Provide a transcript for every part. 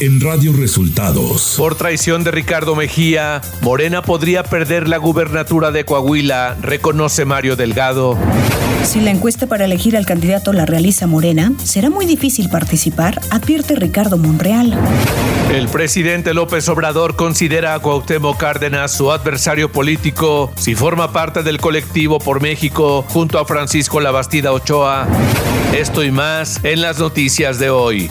en Radio Resultados. Por traición de Ricardo Mejía, Morena podría perder la gubernatura de Coahuila, reconoce Mario Delgado. Si la encuesta para elegir al candidato la realiza Morena, será muy difícil participar, advierte Ricardo Monreal. El presidente López Obrador considera a Cuauhtémoc Cárdenas su adversario político si forma parte del colectivo por México junto a Francisco Labastida Ochoa. Esto y más en las noticias de hoy.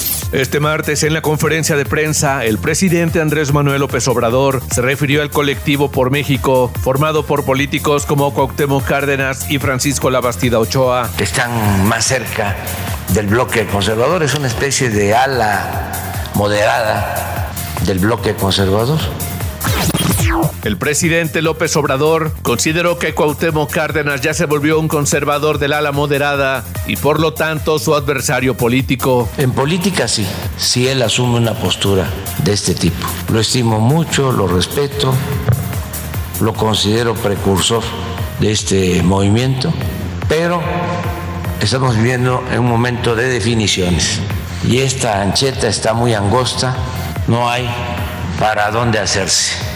Este martes, en la conferencia de prensa, el presidente Andrés Manuel López Obrador se refirió al colectivo por México, formado por políticos como Cuauhtémoc Cárdenas y Francisco Labastida Ochoa. Están más cerca del bloque conservador, es una especie de ala moderada del bloque conservador el presidente López Obrador consideró que Cuauhtémoc Cárdenas ya se volvió un conservador del ala moderada y por lo tanto su adversario político. En política sí, sí él asume una postura de este tipo. Lo estimo mucho, lo respeto, lo considero precursor de este movimiento, pero estamos viviendo en un momento de definiciones y esta ancheta está muy angosta, no hay para dónde hacerse.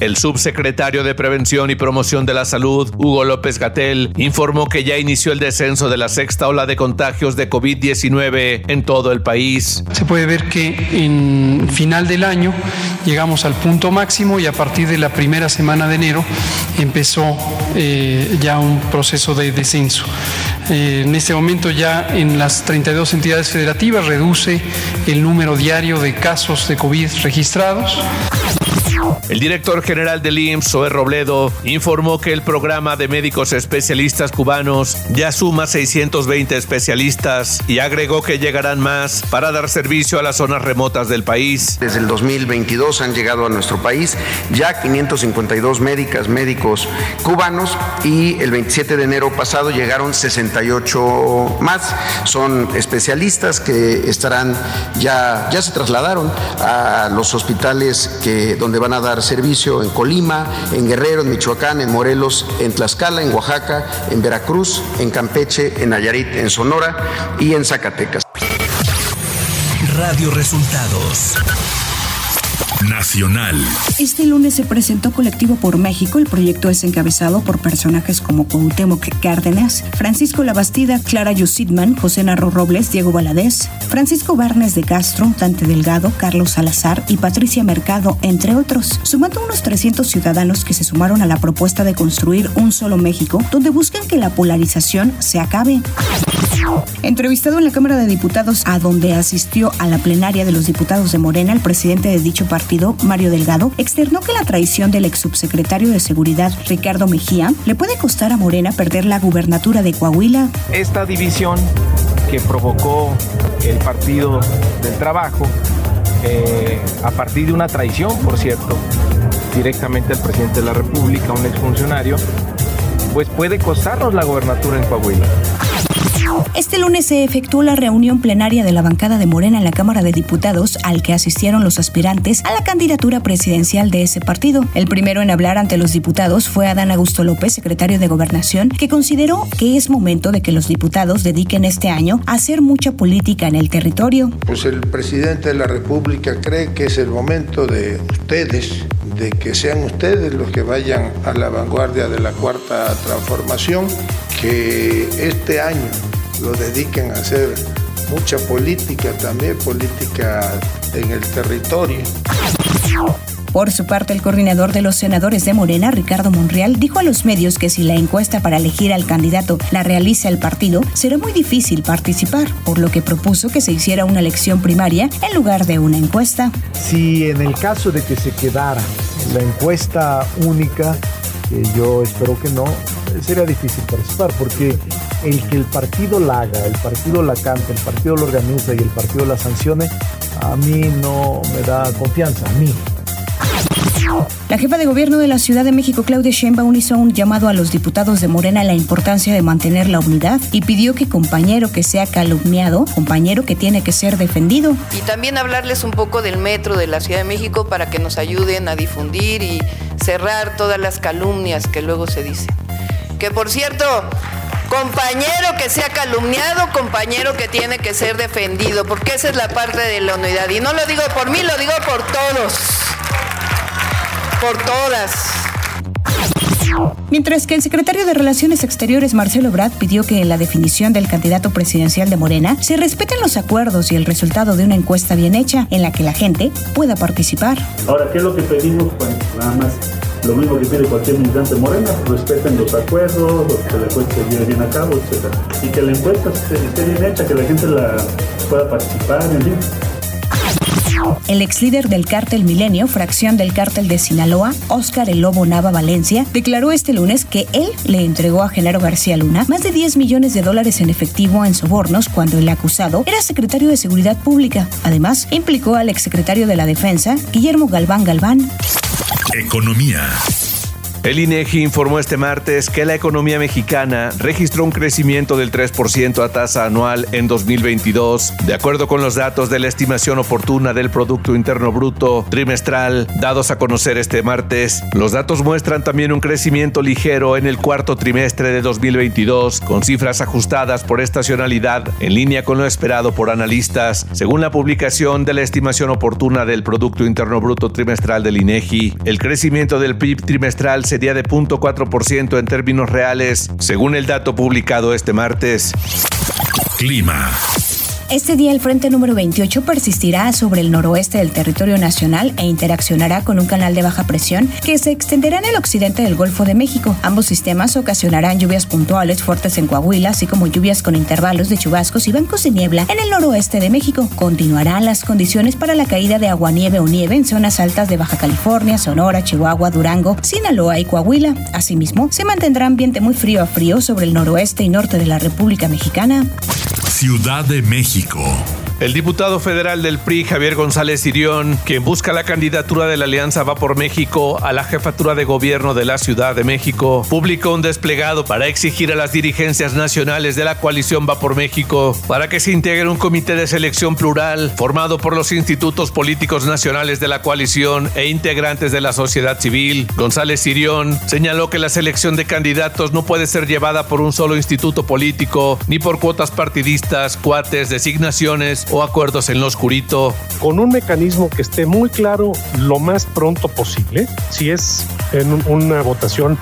El subsecretario de Prevención y Promoción de la Salud, Hugo López Gatel, informó que ya inició el descenso de la sexta ola de contagios de COVID-19 en todo el país. Se puede ver que en final del año llegamos al punto máximo y a partir de la primera semana de enero empezó eh, ya un proceso de descenso. Eh, en este momento ya en las 32 entidades federativas reduce el número diario de casos de COVID registrados. El director general del IMSS, Zoe Robledo, informó que el programa de médicos especialistas cubanos ya suma 620 especialistas y agregó que llegarán más para dar servicio a las zonas remotas del país. Desde el 2022 han llegado a nuestro país ya 552 médicas, médicos cubanos y el 27 de enero pasado llegaron 68 más. Son especialistas que estarán ya, ya se trasladaron a los hospitales que, donde van a dar servicio en Colima, en Guerrero, en Michoacán, en Morelos, en Tlaxcala, en Oaxaca, en Veracruz, en Campeche, en Nayarit, en Sonora y en Zacatecas. Radio Resultados Nacional. Este lunes se presentó Colectivo por México. El proyecto es encabezado por personajes como Cuauhtémoc Cárdenas, Francisco Labastida, Clara Yusidman, José Narro Robles, Diego Valadez, Francisco Barnes de Castro, Dante Delgado, Carlos Salazar y Patricia Mercado, entre otros, sumando unos 300 ciudadanos que se sumaron a la propuesta de construir un solo México, donde buscan que la polarización se acabe. Entrevistado en la Cámara de Diputados, a donde asistió a la plenaria de los diputados de Morena, el presidente de dicho partido, Mario Delgado, externó que la traición del ex subsecretario de Seguridad, Ricardo Mejía, le puede costar a Morena perder la gubernatura de Coahuila. Esta división que provocó el Partido del Trabajo, eh, a partir de una traición, por cierto, directamente al presidente de la República, un exfuncionario, pues puede costarnos la gobernatura en Coahuila. Este lunes se efectuó la reunión plenaria de la bancada de Morena en la Cámara de Diputados, al que asistieron los aspirantes a la candidatura presidencial de ese partido. El primero en hablar ante los diputados fue Adán Augusto López, secretario de Gobernación, que consideró que es momento de que los diputados dediquen este año a hacer mucha política en el territorio. Pues el presidente de la República cree que es el momento de ustedes de que sean ustedes los que vayan a la vanguardia de la cuarta transformación, que este año lo dediquen a hacer mucha política también, política en el territorio. Por su parte, el coordinador de los senadores de Morena, Ricardo Monreal, dijo a los medios que si la encuesta para elegir al candidato la realiza el partido, será muy difícil participar, por lo que propuso que se hiciera una elección primaria en lugar de una encuesta. Si en el caso de que se quedara la encuesta única, que yo espero que no, sería difícil participar, porque el que el partido la haga, el partido la cante, el partido lo organiza y el partido la sancione, a mí no me da confianza, a mí. La jefa de gobierno de la Ciudad de México, Claudia Sheinbaum, hizo un llamado a los diputados de Morena a la importancia de mantener la unidad y pidió que compañero que sea calumniado, compañero que tiene que ser defendido. Y también hablarles un poco del metro de la Ciudad de México para que nos ayuden a difundir y cerrar todas las calumnias que luego se dicen. Que por cierto, compañero que sea calumniado, compañero que tiene que ser defendido, porque esa es la parte de la unidad. Y no lo digo por mí, lo digo por todos, por todas. Mientras que el secretario de Relaciones Exteriores, Marcelo Brad, pidió que en la definición del candidato presidencial de Morena se respeten los acuerdos y el resultado de una encuesta bien hecha en la que la gente pueda participar. Ahora, ¿qué es lo que pedimos? Pues nada más lo mismo que pide cualquier militante morena, respeten los acuerdos, que la encuesta se lleve bien a cabo, etc. Y que la encuesta esté bien hecha, que la gente la pueda participar, en fin. El ex líder del cártel Milenio, fracción del cártel de Sinaloa, Óscar El Lobo Nava Valencia, declaró este lunes que él le entregó a Genaro García Luna más de 10 millones de dólares en efectivo en sobornos cuando el acusado era secretario de Seguridad Pública. Además, implicó al exsecretario de la Defensa, Guillermo Galván Galván. Economía. El INEGI informó este martes que la economía mexicana registró un crecimiento del 3% a tasa anual en 2022, de acuerdo con los datos de la estimación oportuna del Producto Interno Bruto trimestral dados a conocer este martes. Los datos muestran también un crecimiento ligero en el cuarto trimestre de 2022, con cifras ajustadas por estacionalidad en línea con lo esperado por analistas, según la publicación de la estimación oportuna del Producto Interno Bruto trimestral del INEGI. El crecimiento del PIB trimestral se sería de 0.4% en términos reales, según el dato publicado este martes. Clima. Este día el frente número 28 persistirá sobre el noroeste del territorio nacional e interaccionará con un canal de baja presión que se extenderá en el occidente del Golfo de México. Ambos sistemas ocasionarán lluvias puntuales fuertes en Coahuila, así como lluvias con intervalos de chubascos y bancos de niebla en el noroeste de México. Continuarán las condiciones para la caída de aguanieve o nieve en zonas altas de Baja California, Sonora, Chihuahua, Durango, Sinaloa y Coahuila. Asimismo, se mantendrá ambiente muy frío a frío sobre el noroeste y norte de la República Mexicana. Ciudad de México. El diputado federal del PRI, Javier González Sirión, quien busca la candidatura de la Alianza Va por México a la jefatura de gobierno de la Ciudad de México, publicó un desplegado para exigir a las dirigencias nacionales de la coalición Va por México para que se integre un comité de selección plural formado por los institutos políticos nacionales de la coalición e integrantes de la sociedad civil. González Sirión señaló que la selección de candidatos no puede ser llevada por un solo instituto político ni por cuotas partidistas, cuates, designaciones o acuerdos en lo oscurito. Con un mecanismo que esté muy claro lo más pronto posible, si es en una votación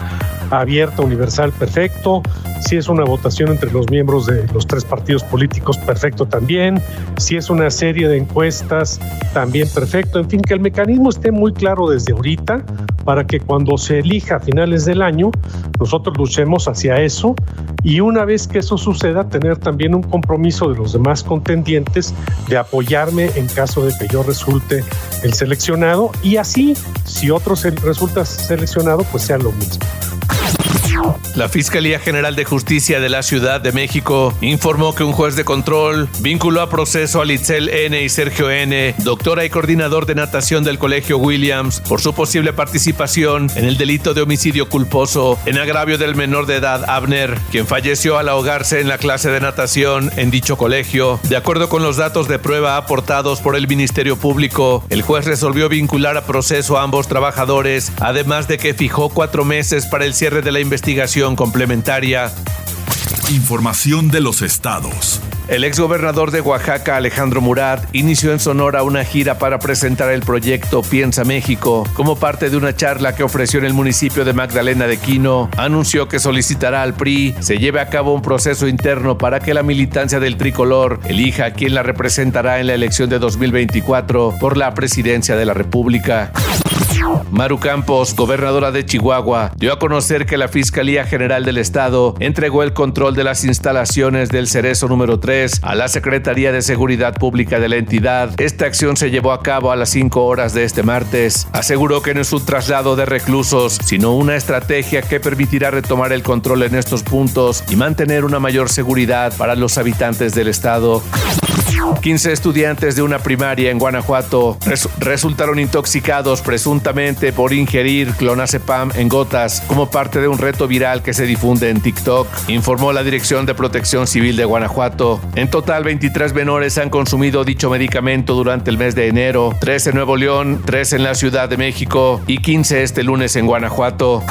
abierta, universal, perfecto. Si es una votación entre los miembros de los tres partidos políticos, perfecto también. Si es una serie de encuestas, también perfecto. En fin, que el mecanismo esté muy claro desde ahorita para que cuando se elija a finales del año, nosotros luchemos hacia eso y una vez que eso suceda, tener también un compromiso de los demás contendientes de apoyarme en caso de que yo resulte el seleccionado y así, si otro resulta seleccionado, pues sea lo mismo. La Fiscalía General de Justicia de la Ciudad de México informó que un juez de control vinculó a proceso a Litzel N. y Sergio N., doctora y coordinador de natación del Colegio Williams, por su posible participación en el delito de homicidio culposo en agravio del menor de edad Abner, quien falleció al ahogarse en la clase de natación en dicho colegio. De acuerdo con los datos de prueba aportados por el Ministerio Público, el juez resolvió vincular a proceso a ambos trabajadores, además de que fijó cuatro meses para el cierre de la investigación complementaria. Información de los estados. El exgobernador de Oaxaca, Alejandro Murat, inició en Sonora una gira para presentar el proyecto Piensa México. Como parte de una charla que ofreció en el municipio de Magdalena de Quino, anunció que solicitará al PRI se lleve a cabo un proceso interno para que la militancia del tricolor elija a quien la representará en la elección de 2024 por la presidencia de la República. Maru Campos, gobernadora de Chihuahua, dio a conocer que la Fiscalía General del Estado entregó el control de las instalaciones del Cerezo número 3 a la Secretaría de Seguridad Pública de la entidad. Esta acción se llevó a cabo a las 5 horas de este martes. Aseguró que no es un traslado de reclusos, sino una estrategia que permitirá retomar el control en estos puntos y mantener una mayor seguridad para los habitantes del Estado. 15 estudiantes de una primaria en Guanajuato resultaron intoxicados presuntamente por ingerir clonazepam en gotas como parte de un reto viral que se difunde en TikTok, informó la Dirección de Protección Civil de Guanajuato. En total, 23 menores han consumido dicho medicamento durante el mes de enero, 3 en Nuevo León, 3 en la Ciudad de México y 15 este lunes en Guanajuato.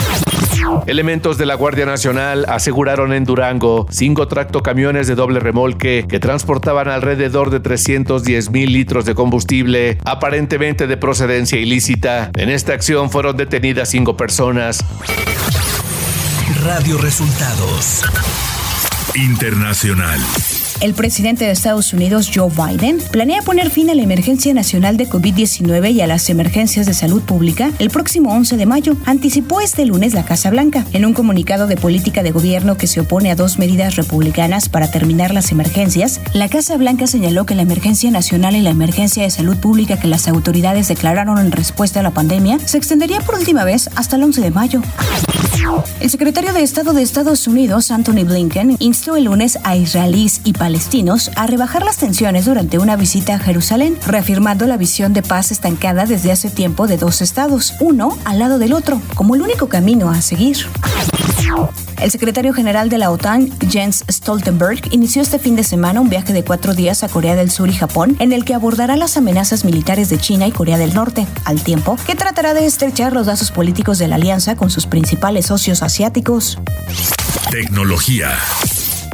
Elementos de la Guardia Nacional aseguraron en Durango cinco tractocamiones de doble remolque que transportaban alrededor de 310 mil litros de combustible, aparentemente de procedencia ilícita. En esta acción fueron detenidas cinco personas. Radio Resultados Internacional. El presidente de Estados Unidos, Joe Biden, planea poner fin a la emergencia nacional de COVID-19 y a las emergencias de salud pública el próximo 11 de mayo, anticipó este lunes la Casa Blanca. En un comunicado de política de gobierno que se opone a dos medidas republicanas para terminar las emergencias, la Casa Blanca señaló que la emergencia nacional y la emergencia de salud pública que las autoridades declararon en respuesta a la pandemia se extendería por última vez hasta el 11 de mayo. El secretario de Estado de Estados Unidos, Anthony Blinken, instó el lunes a israelíes y palestinos a rebajar las tensiones durante una visita a Jerusalén, reafirmando la visión de paz estancada desde hace tiempo de dos estados, uno al lado del otro, como el único camino a seguir. El secretario general de la OTAN, Jens Stoltenberg, inició este fin de semana un viaje de cuatro días a Corea del Sur y Japón, en el que abordará las amenazas militares de China y Corea del Norte, al tiempo que tratará de estrechar los lazos políticos de la alianza con sus principales socios asiáticos. Tecnología.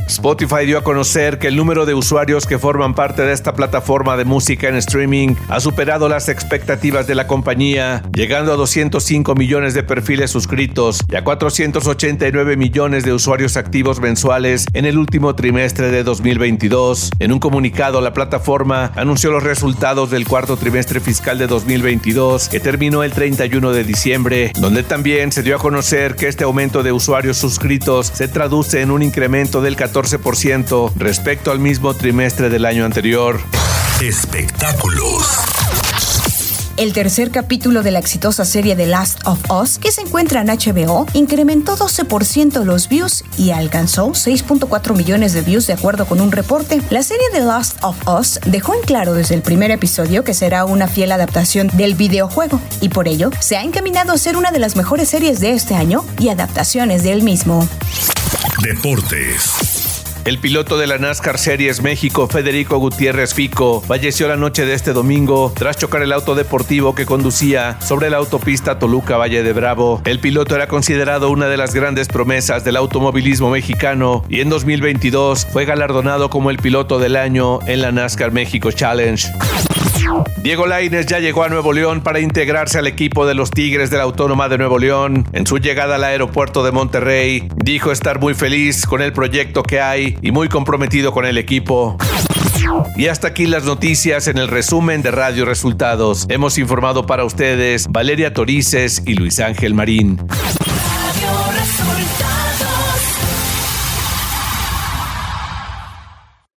Spotify dio a conocer que el número de usuarios que forman parte de esta plataforma de música en streaming ha superado las expectativas de la compañía, llegando a 205 millones de perfiles suscritos y a 489 millones de usuarios activos mensuales en el último trimestre de 2022. En un comunicado, la plataforma anunció los resultados del cuarto trimestre fiscal de 2022, que terminó el 31 de diciembre, donde también se dio a conocer que este aumento de usuarios suscritos se traduce en un incremento del 14 14% respecto al mismo trimestre del año anterior. Espectáculos. El tercer capítulo de la exitosa serie The Last of Us, que se encuentra en HBO, incrementó 12% los views y alcanzó 6.4 millones de views de acuerdo con un reporte. La serie The Last of Us dejó en claro desde el primer episodio que será una fiel adaptación del videojuego y por ello se ha encaminado a ser una de las mejores series de este año y adaptaciones del mismo. Deportes. El piloto de la NASCAR Series México, Federico Gutiérrez Fico, falleció la noche de este domingo tras chocar el auto deportivo que conducía sobre la autopista Toluca Valle de Bravo. El piloto era considerado una de las grandes promesas del automovilismo mexicano y en 2022 fue galardonado como el piloto del año en la NASCAR México Challenge. Diego Laines ya llegó a Nuevo León para integrarse al equipo de los Tigres de la Autónoma de Nuevo León. En su llegada al aeropuerto de Monterrey, dijo estar muy feliz con el proyecto que hay y muy comprometido con el equipo. Y hasta aquí las noticias en el resumen de Radio Resultados. Hemos informado para ustedes Valeria Torices y Luis Ángel Marín.